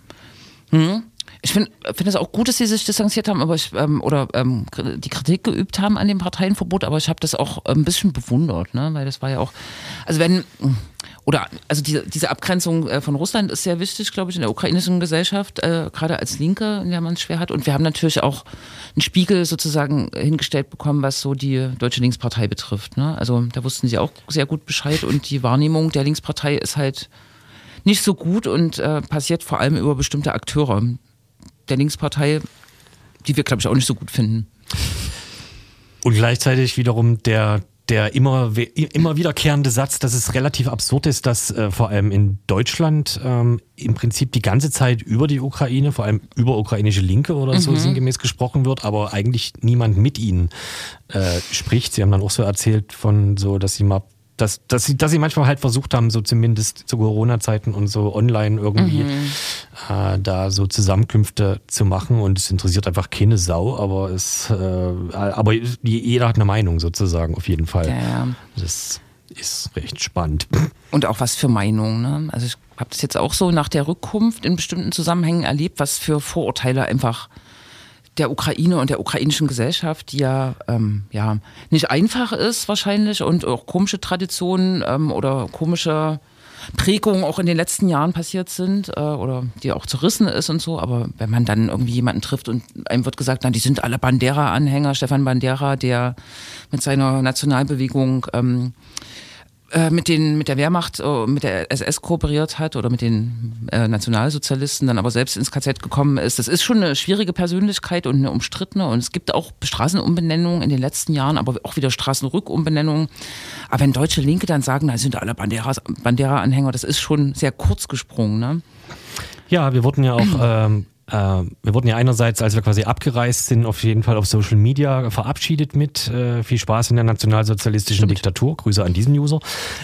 Speaker 3: Hm. Ich finde find es auch gut, dass sie sich distanziert haben, aber ich, ähm, oder ähm, die Kritik geübt haben an dem Parteienverbot, aber ich habe das auch ein bisschen bewundert, ne? weil das war ja auch, also wenn, oder also diese, diese Abgrenzung äh, von Russland ist sehr wichtig, glaube ich, in der ukrainischen Gesellschaft, äh, gerade als Linke, in der man es schwer hat. Und wir haben natürlich auch einen Spiegel sozusagen hingestellt bekommen, was so die Deutsche Linkspartei betrifft. Ne? Also da wussten sie auch sehr gut Bescheid und die Wahrnehmung der Linkspartei ist halt nicht so gut und äh, passiert vor allem über bestimmte Akteure der Linkspartei, die wir, glaube ich, auch nicht so gut finden.
Speaker 2: Und gleichzeitig wiederum der, der immer, immer wiederkehrende Satz, dass es relativ absurd ist, dass äh, vor allem in Deutschland ähm, im Prinzip die ganze Zeit über die Ukraine, vor allem über ukrainische Linke oder so sinngemäß gesprochen wird, aber eigentlich niemand mit ihnen äh, spricht. Sie haben dann auch so erzählt von so, dass sie mal dass, dass, sie, dass sie manchmal halt versucht haben, so zumindest zu Corona-Zeiten und so online irgendwie äh, da so Zusammenkünfte zu machen und es interessiert einfach keine Sau, aber es, äh, aber jeder hat eine Meinung sozusagen auf jeden Fall.
Speaker 3: Ja, ja.
Speaker 2: Das ist recht spannend.
Speaker 3: Und auch was für Meinungen. Ne? Also ich habe das jetzt auch so nach der Rückkunft in bestimmten Zusammenhängen erlebt, was für Vorurteile einfach der Ukraine und der ukrainischen Gesellschaft, die ja, ähm, ja nicht einfach ist wahrscheinlich und auch komische Traditionen ähm, oder komische Prägungen auch in den letzten Jahren passiert sind äh, oder die auch zerrissen ist und so. Aber wenn man dann irgendwie jemanden trifft und einem wird gesagt, na, die sind alle Bandera-Anhänger, Stefan Bandera, der mit seiner Nationalbewegung ähm, äh, mit, den, mit der Wehrmacht, äh, mit der SS kooperiert hat oder mit den äh, Nationalsozialisten, dann aber selbst ins KZ gekommen ist. Das ist schon eine schwierige Persönlichkeit und eine umstrittene. Und es gibt auch Straßenumbenennungen in den letzten Jahren, aber auch wieder Straßenrückumbenennungen. Aber wenn deutsche Linke dann sagen, na, sind alle Banderas- Bandera-Anhänger, das ist schon sehr kurz gesprungen. Ne?
Speaker 2: Ja, wir wurden ja auch, ähm, äh, wir wurden ja einerseits, als wir quasi abgereist sind, auf jeden Fall auf Social Media verabschiedet mit äh, viel Spaß in der nationalsozialistischen Diktatur. Grüße an diesen User.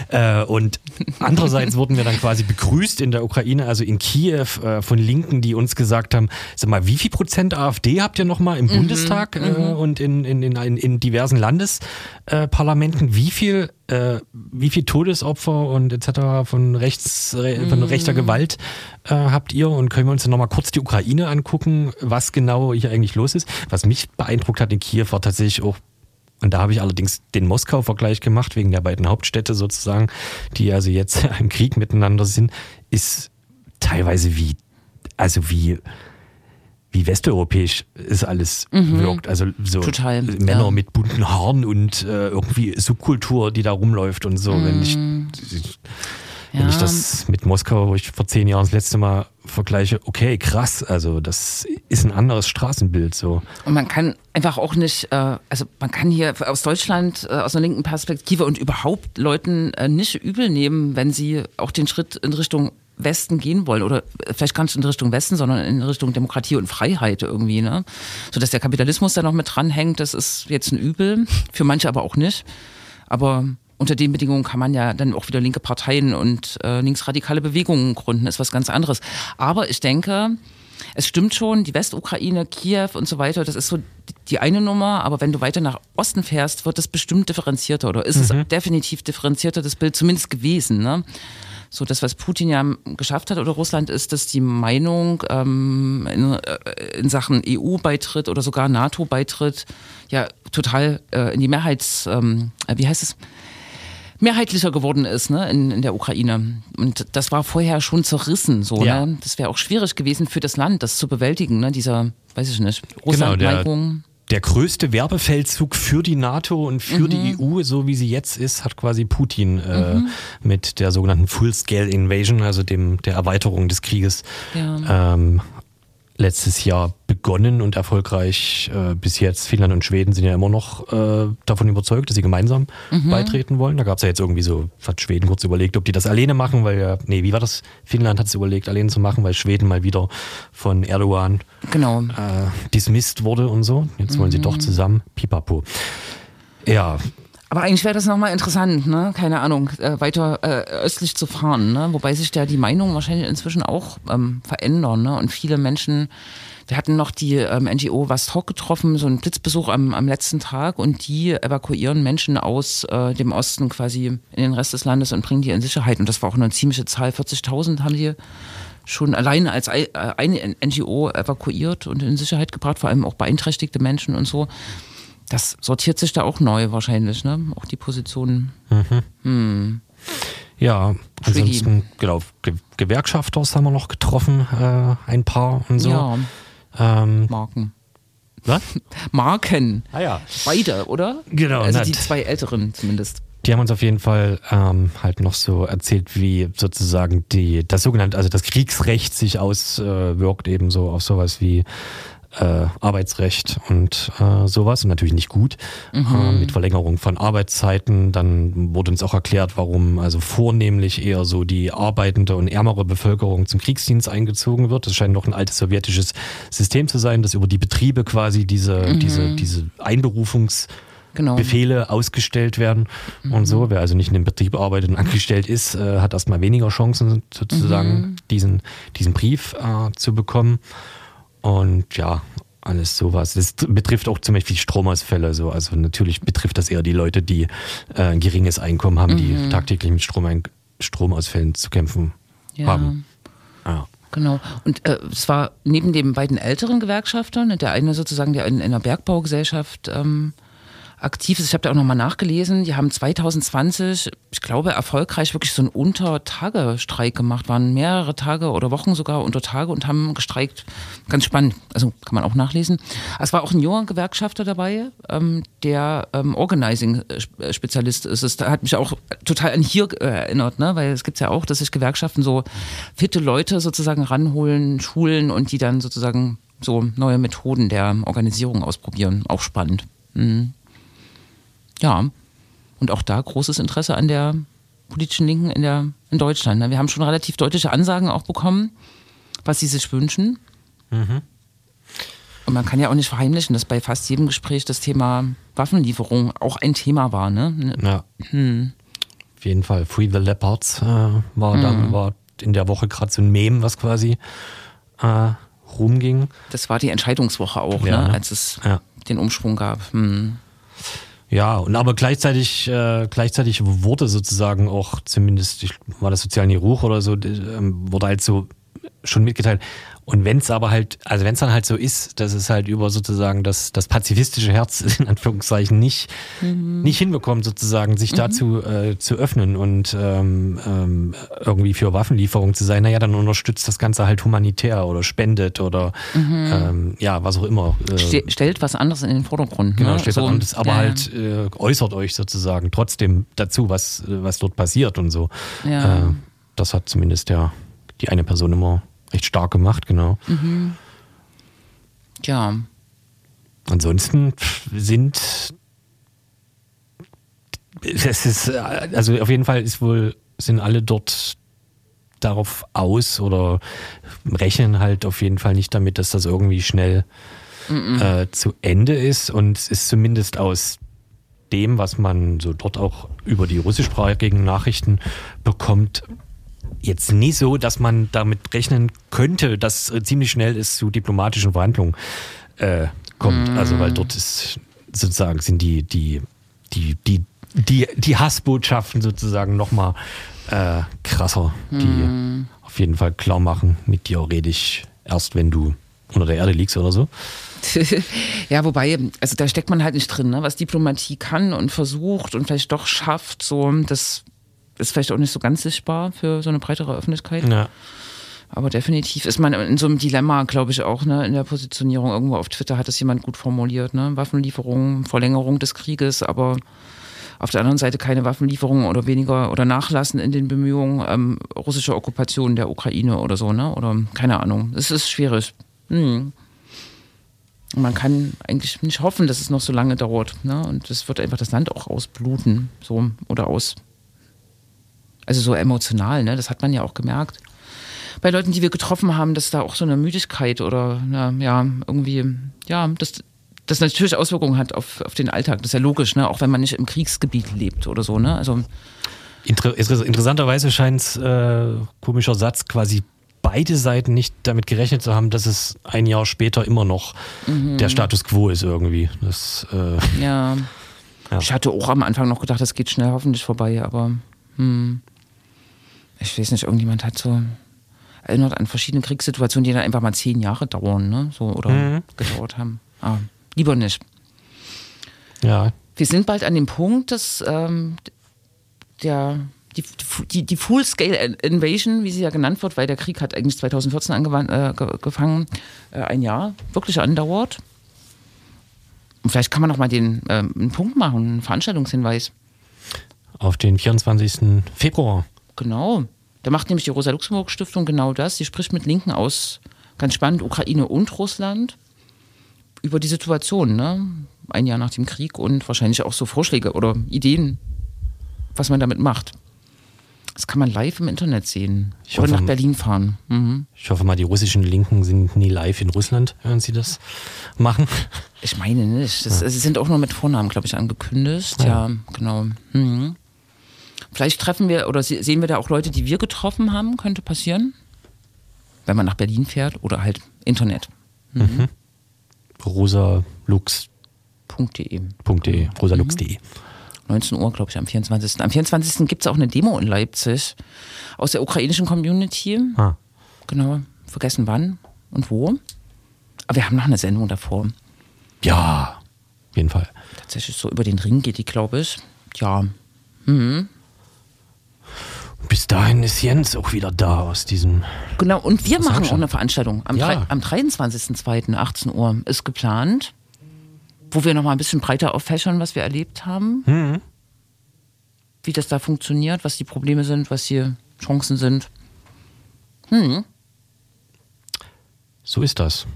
Speaker 2: Äh, und andererseits wurden wir dann quasi begrüßt in der Ukraine, also in Kiew, äh, von Linken, die uns gesagt haben, sag mal, wie viel Prozent AfD habt ihr nochmal im Bundestag äh, und in, in, in, in, in diversen Landesparlamenten? wie viel äh, wie viel Todesopfer und etc. von rechts re, von rechter Gewalt äh, habt ihr und können wir uns dann nochmal kurz die Ukraine angucken, was genau hier eigentlich los ist. Was mich beeindruckt hat in Kiew war tatsächlich auch und da habe ich allerdings den Moskau-Vergleich gemacht, wegen der beiden Hauptstädte sozusagen, die also jetzt im Krieg miteinander sind, ist teilweise wie, also wie, wie westeuropäisch es alles wirkt. Also so
Speaker 3: Total,
Speaker 2: Männer
Speaker 3: ja.
Speaker 2: mit bunten Haaren und äh, irgendwie Subkultur, die da rumläuft und so. Wenn ich, wenn
Speaker 3: Ja.
Speaker 2: ich das mit Moskau, wo ich vor zehn Jahren das letzte Mal vergleiche, okay, krass, also das ist ein anderes Straßenbild so.
Speaker 3: Und man kann einfach auch nicht, äh, also man kann hier aus Deutschland, äh, aus einer linken Perspektive und überhaupt Leuten äh, nicht übel nehmen, wenn sie auch den Schritt in Richtung Westen gehen wollen oder vielleicht gar nicht in Richtung Westen, sondern in Richtung Demokratie und Freiheit irgendwie, ne? So dass der Kapitalismus da noch mit dranhängt, das ist jetzt ein Übel, für manche aber auch nicht. Aber unter den Bedingungen kann man ja dann auch wieder linke Parteien und äh, linksradikale Bewegungen gründen, ist was ganz anderes. Aber ich denke, es stimmt schon, die Westukraine, Kiew und so weiter, das ist so die eine Nummer, aber wenn du weiter nach Osten fährst, wird es bestimmt differenzierter oder ist es definitiv differenzierter, das Bild zumindest gewesen. Ne? So, das, was Putin ja geschafft hat oder Russland, ist, dass die Meinung ähm, in, äh, in Sachen EU-Beitritt oder sogar NATO-Beitritt ja total äh, in die Mehrheits, ähm, äh, wie heißt es? mehrheitlicher geworden ist ne, in, in der Ukraine. Und das war vorher schon zerrissen. So,
Speaker 2: Ja.
Speaker 3: ne? Das wäre auch schwierig gewesen für das Land, das zu bewältigen, ne? dieser, weiß ich nicht,
Speaker 2: Genau, der, größte Werbefeldzug für die NATO und für die EU, so wie sie jetzt ist, hat quasi Putin äh, mit der sogenannten Full-Scale Invasion, also dem der Erweiterung des Krieges,
Speaker 3: Ja.
Speaker 2: ähm, letztes Jahr begonnen und erfolgreich äh, bis jetzt. Finnland und Schweden sind ja immer noch äh, davon überzeugt, dass sie gemeinsam beitreten wollen. Da gab es ja jetzt irgendwie so, hat Schweden kurz überlegt, ob die das alleine machen, weil ja, nee, wie war das? Finnland hat es überlegt, alleine zu machen, weil Schweden mal wieder von Erdogan
Speaker 3: Genau.
Speaker 2: äh, dismissed wurde und so. Jetzt wollen sie doch zusammen. Pipapo. Ja,
Speaker 3: Aber eigentlich wäre das nochmal interessant, ne? keine Ahnung, äh, weiter äh, östlich zu fahren. Ne? Wobei sich da die Meinungen wahrscheinlich inzwischen auch ähm, verändern. Ne? Und viele Menschen, wir hatten noch die ähm, NGO Wastok getroffen, so einen Blitzbesuch am, am letzten Tag und die evakuieren Menschen aus äh, dem Osten quasi in den Rest des Landes und bringen die in Sicherheit. Und das war auch eine ziemliche Zahl, 40.000 haben die schon alleine als äh, eine NGO evakuiert und in Sicherheit gebracht, vor allem auch beeinträchtigte Menschen und so. Das sortiert sich da auch neu wahrscheinlich, ne? Auch die Positionen.
Speaker 2: ja.
Speaker 3: Tricky.
Speaker 2: Ansonsten, genau, Ge Gewerkschafters haben wir noch getroffen, äh, ein paar und so.
Speaker 3: Ja,
Speaker 2: Ähm,
Speaker 3: Marken.
Speaker 2: was?
Speaker 3: Marken.
Speaker 2: Ah ja.
Speaker 3: Beide, oder?
Speaker 2: Genau,
Speaker 3: Also die zwei älteren zumindest.
Speaker 2: Die haben uns auf jeden Fall ähm, halt noch so erzählt, wie sozusagen die das sogenannte, also das Kriegsrecht sich auswirkt eben so auf sowas wie äh, Arbeitsrecht und äh, sowas und natürlich nicht gut äh, mit Verlängerung von Arbeitszeiten. Dann wurde uns auch erklärt, warum also vornehmlich eher so die arbeitende und ärmere Bevölkerung zum Kriegsdienst eingezogen wird. Das scheint noch ein altes sowjetisches System zu sein, dass über die Betriebe quasi diese diese diese Einberufungs
Speaker 3: Genau.
Speaker 2: Befehle ausgestellt werden und so. Wer also nicht in dem Betrieb arbeitet und angestellt ist, äh, hat erstmal weniger Chancen, sozusagen diesen, diesen Brief äh, zu bekommen. Und ja, alles sowas. Das betrifft auch zum Beispiel Stromausfälle. So. Also natürlich betrifft das eher die Leute, die äh, ein geringes Einkommen haben, die tagtäglich mit Strom Stromausfällen zu kämpfen
Speaker 3: Ja.
Speaker 2: haben. Ja.
Speaker 3: Genau. Und äh, es war neben den beiden älteren Gewerkschaftern, der eine sozusagen, der in, in einer Bergbaugesellschaft ähm, aktiv ist, ich habe da auch nochmal nachgelesen, die haben 2020, ich glaube, erfolgreich wirklich so einen Untertagestreik gemacht, waren mehrere Tage oder Wochen sogar unter Tage und haben gestreikt. Ganz spannend, also kann man auch nachlesen. Es war auch ein junger Gewerkschafter dabei, ähm, der ähm, Organizing-Spezialist ist. Das hat mich auch total an hier äh, erinnert, ne? weil es gibt ja auch, dass sich Gewerkschaften so fitte Leute sozusagen ranholen, schulen und die dann sozusagen so neue Methoden der Organisierung ausprobieren. Auch spannend. Mhm. Ja, und auch da großes Interesse an der politischen Linken in, der, in Deutschland. ne? Wir haben schon relativ deutliche Ansagen auch bekommen, was sie sich wünschen. Und man kann ja auch nicht verheimlichen, dass bei fast jedem Gespräch das Thema Waffenlieferung auch ein Thema war. Ne?
Speaker 2: Ja. Auf jeden Fall. Free the Leopards äh, war, dann, war in der Woche gerade so ein Meme, was quasi äh, rumging.
Speaker 3: Das war die Entscheidungswoche auch,
Speaker 2: Ja,
Speaker 3: ne?
Speaker 2: ne?
Speaker 3: als es
Speaker 2: Ja.
Speaker 3: den Umschwung gab. Hm.
Speaker 2: Ja, und aber gleichzeitig, äh, gleichzeitig wurde sozusagen auch, zumindest ich, war das Sozial Ruch oder so, ähm, wurde halt so schon mitgeteilt. Und wenn es aber halt, also wenn es dann halt so ist, dass es halt über sozusagen das, das pazifistische Herz in Anführungszeichen nicht, nicht hinbekommt, sozusagen sich dazu äh, zu öffnen und ähm, ähm, irgendwie für Waffenlieferung zu sein, naja, dann unterstützt das Ganze halt humanitär oder spendet oder ähm, ja, was auch immer. Äh,
Speaker 3: Ste stellt was anderes in den Vordergrund.
Speaker 2: Genau,
Speaker 3: ne?
Speaker 2: steht
Speaker 3: So,
Speaker 2: so, anderes, aber
Speaker 3: ja,
Speaker 2: halt äh, äußert euch sozusagen trotzdem dazu, was, was dort passiert und so.
Speaker 3: Ja.
Speaker 2: Äh, das hat zumindest ja die eine Person immer recht stark gemacht, genau.
Speaker 3: Ja,
Speaker 2: Ansonsten sind es ist, also auf jeden Fall ist wohl, sind alle dort darauf aus oder rechnen halt auf jeden Fall nicht damit, dass das irgendwie schnell äh, zu Ende ist. Und es ist zumindest aus dem, was man so dort auch über die russischsprachigen Nachrichten bekommt, jetzt nicht so, dass man damit rechnen könnte, dass äh, ziemlich schnell es zu diplomatischen Verhandlungen äh, kommt. Also weil dort ist sozusagen sind die die die die die, die Hassbotschaften sozusagen nochmal äh, krasser, die auf jeden Fall klar machen, mit dir rede ich erst, wenn du unter der Erde liegst oder so.
Speaker 3: ja, wobei, also da steckt man halt nicht drin, ne? was Diplomatie kann und versucht und vielleicht doch schafft, so, das ist vielleicht auch nicht so ganz sichtbar für so eine breitere Öffentlichkeit.
Speaker 2: Ja.
Speaker 3: Aber definitiv ist man in so einem Dilemma, glaube ich, auch, ne, in der Positionierung. Irgendwo auf Twitter hat es jemand gut formuliert, ne? Waffenlieferungen, Verlängerung des Krieges, aber auf der anderen Seite keine Waffenlieferungen oder weniger oder Nachlassen in den Bemühungen, ähm, russische Okkupation der Ukraine oder so, ne? Oder keine Ahnung. Es ist schwierig. Hm. Man kann eigentlich nicht hoffen, dass es noch so lange dauert. Ne? Und es wird einfach das Land auch ausbluten, so oder aus. Also so emotional, ne? Das hat man ja auch gemerkt bei Leuten, die wir getroffen haben, dass da auch so eine Müdigkeit oder na, ja, irgendwie, ja, das, das natürlich Auswirkungen hat auf, auf den Alltag. Das ist ja logisch, ne? auch wenn man nicht im Kriegsgebiet lebt oder so. Ne? Also,
Speaker 2: Inter interessanterweise scheint es, äh, komischer Satz, quasi beide Seiten nicht damit gerechnet zu haben, dass es ein Jahr später immer noch mhm. der Status quo ist irgendwie. Das, äh,
Speaker 3: ja. ja. Ich hatte auch am Anfang noch gedacht, das geht schnell hoffentlich vorbei, aber hm, ich weiß nicht, irgendjemand hat so erinnert an verschiedene Kriegssituationen, die dann einfach mal zehn Jahre dauern, ne? So oder mhm. gedauert haben. Ah, lieber nicht.
Speaker 2: Ja.
Speaker 3: Wir sind bald an dem Punkt, dass ähm, der die, die, die Full-Scale Invasion, wie sie ja genannt wird, weil der Krieg hat eigentlich 2014 angefangen, äh, ein Jahr wirklich andauert. Und vielleicht kann man noch mal den, äh, einen Punkt machen, einen Veranstaltungshinweis.
Speaker 2: Auf den 24. Februar.
Speaker 3: Genau. Da macht nämlich die Rosa-Luxemburg-Stiftung genau das. Sie spricht mit Linken aus, ganz spannend, Ukraine und Russland über die Situation, ne? ein Jahr nach dem Krieg und wahrscheinlich auch so Vorschläge oder Ideen, was man damit macht. Das kann man live im Internet sehen. Ich oder hoffe, nach Berlin fahren.
Speaker 2: Mhm. Ich hoffe mal, die russischen Linken sind nie live in Russland, wenn sie das machen.
Speaker 3: Ich meine nicht. Das, ja. Sie sind auch nur mit Vornamen, glaube ich, angekündigt. Ja, ja genau. Mhm. Vielleicht treffen wir oder sehen wir da auch Leute, die wir getroffen haben, könnte passieren. Wenn man nach Berlin fährt oder halt Internet.
Speaker 2: Mhm. Mhm. rosalux.de
Speaker 3: .de, rosalux.de 19 Uhr, glaube ich, am 24. Am 24. gibt es auch eine Demo in Leipzig aus der ukrainischen Community. Ah. Genau, vergessen wann und wo. Aber wir haben noch eine Sendung davor.
Speaker 2: Ja, auf jeden Fall.
Speaker 3: Tatsächlich so über den Ring geht die, glaube ich. Ja. Mhm.
Speaker 2: Bis dahin ist Jens auch wieder da aus diesem.
Speaker 3: Genau, und wir machen auch eine Veranstaltung. Am, ja. am 23.02. 18 Uhr ist geplant, wo wir nochmal ein bisschen breiter auffächern, was wir erlebt haben. Mhm. Wie das da funktioniert, was die Probleme sind, was hier Chancen sind. Hm.
Speaker 2: So ist das.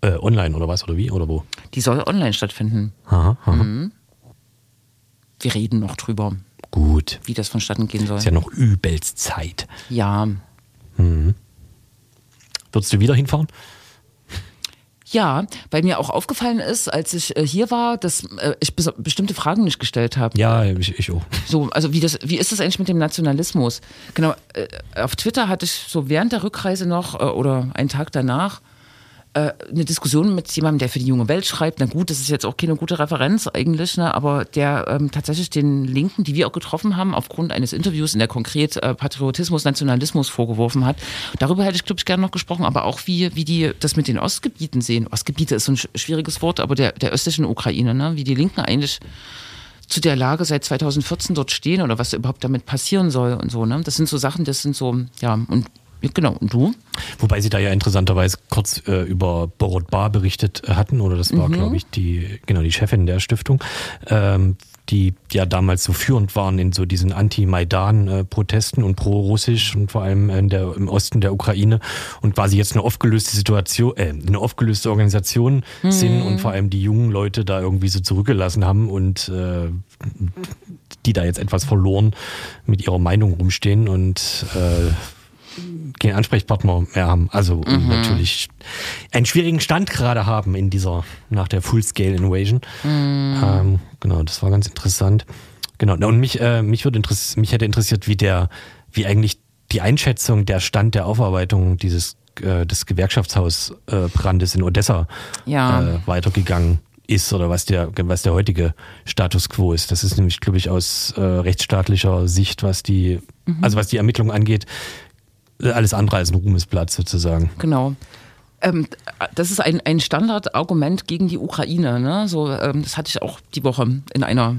Speaker 2: Äh, online oder was oder wie oder wo?
Speaker 3: Die soll online stattfinden. Aha, aha. Mhm. Wir reden noch drüber.
Speaker 2: Gut.
Speaker 3: Wie das vonstatten gehen soll.
Speaker 2: Ist ja noch übelst Zeit.
Speaker 3: Ja. Mhm.
Speaker 2: Würdest du wieder hinfahren?
Speaker 3: Ja, weil mir auch aufgefallen ist, als ich äh, hier war, dass äh, ich bestimmte Fragen nicht gestellt habe.
Speaker 2: Ja, ich, ich, auch.
Speaker 3: So, also wie, das, wie ist das eigentlich mit dem Nationalismus? Genau, äh, auf Twitter hatte ich so während der Rückreise noch äh, oder einen Tag danach äh, eine Diskussion mit jemandem, der für die junge Welt schreibt. Na gut, das ist jetzt auch keine gute Referenz eigentlich, ne, aber der ähm, tatsächlich den Linken, die wir auch getroffen haben, aufgrund eines Interviews, in der konkret äh, Patriotismus, Nationalismus vorgeworfen hat. Darüber hätte ich, glaube ich, gerne noch gesprochen, aber auch wie, wie die das mit den Ostgebieten sehen. Ostgebiete ist so ein schwieriges Wort, aber der, der östlichen Ukraine, ne, wie die Linken eigentlich zu der Lage seit 2014 dort stehen oder was überhaupt damit passieren soll und so. Ne? Das sind so Sachen, das sind so, ja, und Genau, und du?
Speaker 2: Wobei sie da ja interessanterweise kurz äh, über Borot Bar berichtet hatten, oder das war, mhm. glaube ich, die, genau, die Chefin der Stiftung, ähm, die ja damals so führend waren in so diesen Anti-Maidan-Protesten und pro-russisch und vor allem in der, im Osten der Ukraine und quasi jetzt eine aufgelöste Situation, äh, eine aufgelöste Organisation mhm. sind und vor allem die jungen Leute da irgendwie so zurückgelassen haben und äh, die da jetzt etwas verloren mit ihrer Meinung rumstehen und äh, keinen Ansprechpartner mehr haben. Also mhm. natürlich einen schwierigen Stand gerade haben in dieser, nach der Full-Scale Invasion. Mhm. Ähm, genau, das war ganz interessant. Genau, und mich, äh, mich, würde mich hätte interessiert, wie der, wie eigentlich die Einschätzung der Stand der Aufarbeitung dieses äh, des Gewerkschaftshausbrandes in Odessa ja. äh, weitergegangen ist oder was der, was der heutige Status quo ist. Das ist nämlich, glaube ich, aus äh, rechtsstaatlicher Sicht, was die, mhm. also was die Ermittlung angeht, alles andere als ein Ruhmesblatt sozusagen.
Speaker 3: Genau. Ähm, das ist ein, ein Standardargument gegen die Ukraine. Ne? So, ähm, das hatte ich auch die Woche in einer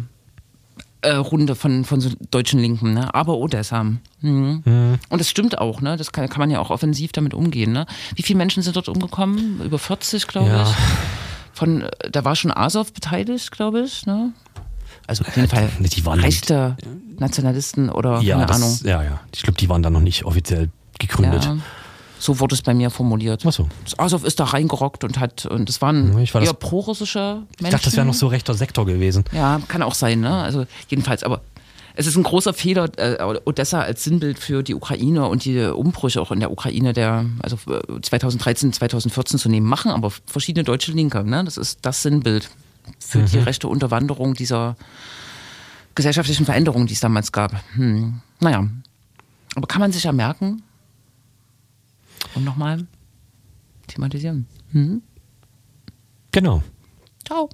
Speaker 3: äh, Runde von, von so deutschen Linken, ne? aber Odessa. Mhm. Und das stimmt auch, ne? Das kann, kann man ja auch offensiv damit umgehen. Ne? Wie viele Menschen sind dort umgekommen? Über 40, glaube
Speaker 2: Ja.
Speaker 3: ich. Von, äh, da war schon Azov beteiligt, glaube ich. Ne? Also auf jeden Fall
Speaker 2: die waren
Speaker 3: rechte Nationalisten oder
Speaker 2: Ja,
Speaker 3: keine
Speaker 2: das,
Speaker 3: Ahnung.
Speaker 2: ja, ja. Ich glaube, die waren dann noch nicht offiziell gegründet.
Speaker 3: Ja. So wurde es bei mir formuliert.
Speaker 2: Ach so.
Speaker 3: Azov ist da reingerockt und hat, und das waren
Speaker 2: Ja, ich war
Speaker 3: eher prorussische Menschen.
Speaker 2: Ich dachte, das wäre noch so rechter Sektor gewesen.
Speaker 3: Ja, kann auch sein, ne? Also jedenfalls, aber es ist ein großer Fehler, äh, Odessa als Sinnbild für die Ukraine und die Umbrüche auch in der Ukraine der, also äh, 2013, 2014 zu nehmen, machen aber verschiedene deutsche Linke, ne? Das ist das Sinnbild für die rechte Unterwanderung dieser gesellschaftlichen Veränderungen, die es damals gab. Hm. Naja. Aber kann man sich ja merken und nochmal thematisieren.
Speaker 2: Genau.
Speaker 3: Ciao.